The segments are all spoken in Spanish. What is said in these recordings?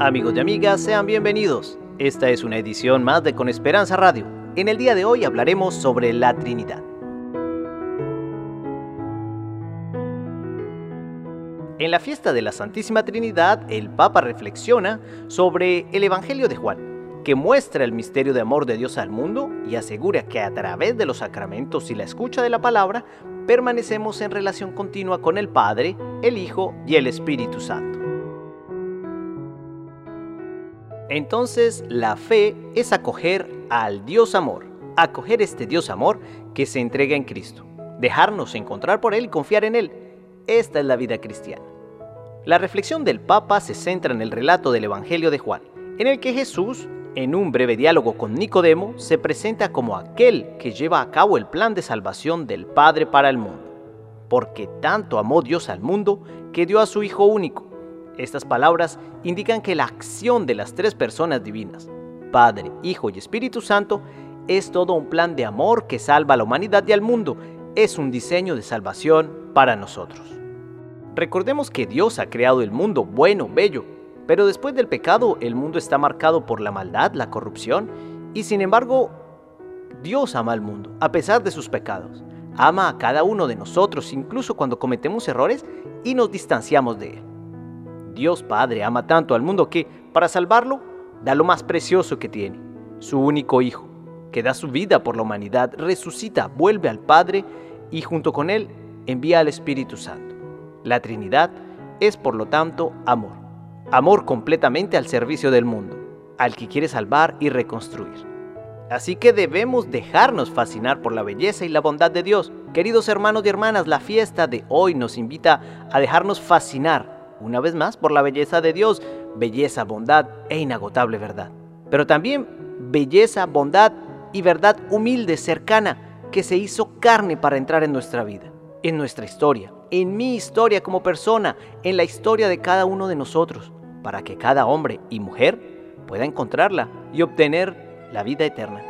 Amigos y amigas, sean bienvenidos. Esta es una edición más de Con Esperanza Radio. En el día de hoy hablaremos sobre la Trinidad. En la fiesta de la Santísima Trinidad, el Papa reflexiona sobre el Evangelio de Juan, que muestra el misterio de amor de Dios al mundo y asegura que a través de los sacramentos y la escucha de la palabra, permanecemos en relación continua con el Padre, el Hijo y el Espíritu Santo. Entonces la fe es acoger al Dios amor, acoger este Dios amor que se entrega en Cristo, dejarnos encontrar por Él y confiar en Él. Esta es la vida cristiana. La reflexión del Papa se centra en el relato del Evangelio de Juan, en el que Jesús, en un breve diálogo con Nicodemo, se presenta como aquel que lleva a cabo el plan de salvación del Padre para el mundo, porque tanto amó Dios al mundo que dio a su Hijo único estas palabras indican que la acción de las tres personas divinas, Padre, Hijo y Espíritu Santo, es todo un plan de amor que salva a la humanidad y al mundo. Es un diseño de salvación para nosotros. Recordemos que Dios ha creado el mundo bueno, bello, pero después del pecado el mundo está marcado por la maldad, la corrupción, y sin embargo Dios ama al mundo, a pesar de sus pecados. Ama a cada uno de nosotros, incluso cuando cometemos errores y nos distanciamos de Él. Dios Padre ama tanto al mundo que, para salvarlo, da lo más precioso que tiene, su único Hijo, que da su vida por la humanidad, resucita, vuelve al Padre y junto con Él envía al Espíritu Santo. La Trinidad es por lo tanto amor, amor completamente al servicio del mundo, al que quiere salvar y reconstruir. Así que debemos dejarnos fascinar por la belleza y la bondad de Dios. Queridos hermanos y hermanas, la fiesta de hoy nos invita a dejarnos fascinar una vez más, por la belleza de Dios, belleza, bondad e inagotable verdad. Pero también belleza, bondad y verdad humilde, cercana, que se hizo carne para entrar en nuestra vida, en nuestra historia, en mi historia como persona, en la historia de cada uno de nosotros, para que cada hombre y mujer pueda encontrarla y obtener la vida eterna.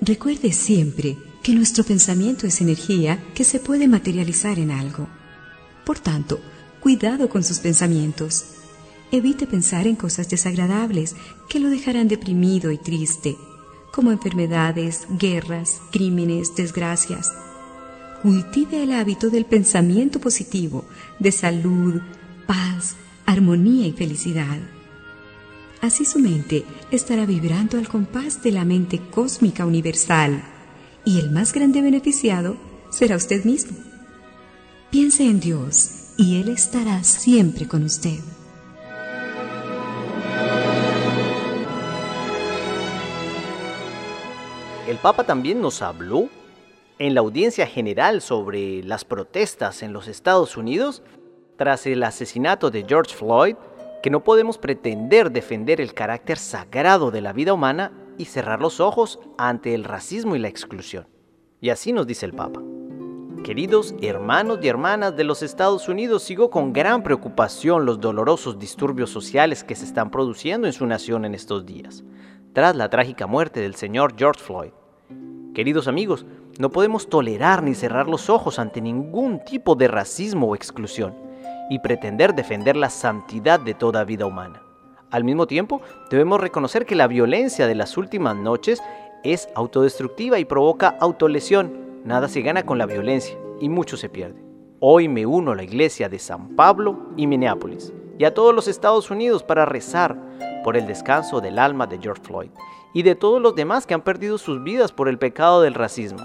Recuerde siempre que nuestro pensamiento es energía que se puede materializar en algo. Por tanto, cuidado con sus pensamientos. Evite pensar en cosas desagradables que lo dejarán deprimido y triste, como enfermedades, guerras, crímenes, desgracias. Cultive el hábito del pensamiento positivo, de salud, paz, armonía y felicidad. Así su mente estará vibrando al compás de la mente cósmica universal y el más grande beneficiado será usted mismo. Piense en Dios y Él estará siempre con usted. El Papa también nos habló en la audiencia general sobre las protestas en los Estados Unidos tras el asesinato de George Floyd, que no podemos pretender defender el carácter sagrado de la vida humana y cerrar los ojos ante el racismo y la exclusión. Y así nos dice el Papa. Queridos hermanos y hermanas de los Estados Unidos, sigo con gran preocupación los dolorosos disturbios sociales que se están produciendo en su nación en estos días, tras la trágica muerte del señor George Floyd. Queridos amigos, no podemos tolerar ni cerrar los ojos ante ningún tipo de racismo o exclusión y pretender defender la santidad de toda vida humana. Al mismo tiempo, debemos reconocer que la violencia de las últimas noches es autodestructiva y provoca autolesión. Nada se gana con la violencia y mucho se pierde. Hoy me uno a la iglesia de San Pablo y Minneapolis y a todos los Estados Unidos para rezar por el descanso del alma de George Floyd y de todos los demás que han perdido sus vidas por el pecado del racismo.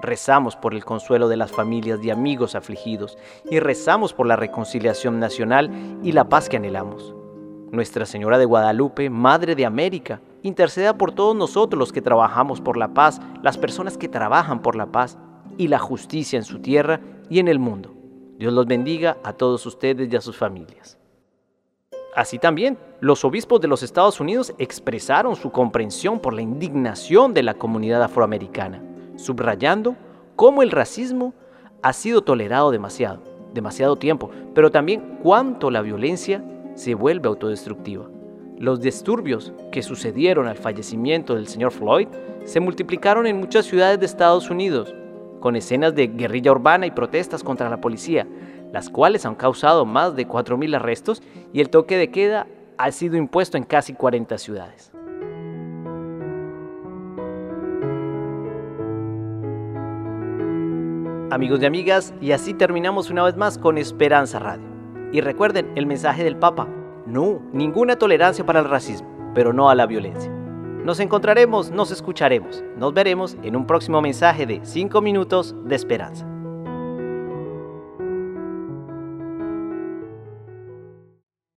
Rezamos por el consuelo de las familias y amigos afligidos y rezamos por la reconciliación nacional y la paz que anhelamos. Nuestra Señora de Guadalupe, Madre de América, interceda por todos nosotros los que trabajamos por la paz, las personas que trabajan por la paz y la justicia en su tierra y en el mundo. Dios los bendiga a todos ustedes y a sus familias. Así también, los obispos de los Estados Unidos expresaron su comprensión por la indignación de la comunidad afroamericana, subrayando cómo el racismo ha sido tolerado demasiado, demasiado tiempo, pero también cuánto la violencia se vuelve autodestructiva. Los disturbios que sucedieron al fallecimiento del señor Floyd se multiplicaron en muchas ciudades de Estados Unidos, con escenas de guerrilla urbana y protestas contra la policía, las cuales han causado más de 4.000 arrestos y el toque de queda ha sido impuesto en casi 40 ciudades. Amigos y amigas, y así terminamos una vez más con Esperanza Radio. Y recuerden el mensaje del Papa, no, ninguna tolerancia para el racismo, pero no a la violencia. Nos encontraremos, nos escucharemos, nos veremos en un próximo mensaje de 5 minutos de esperanza.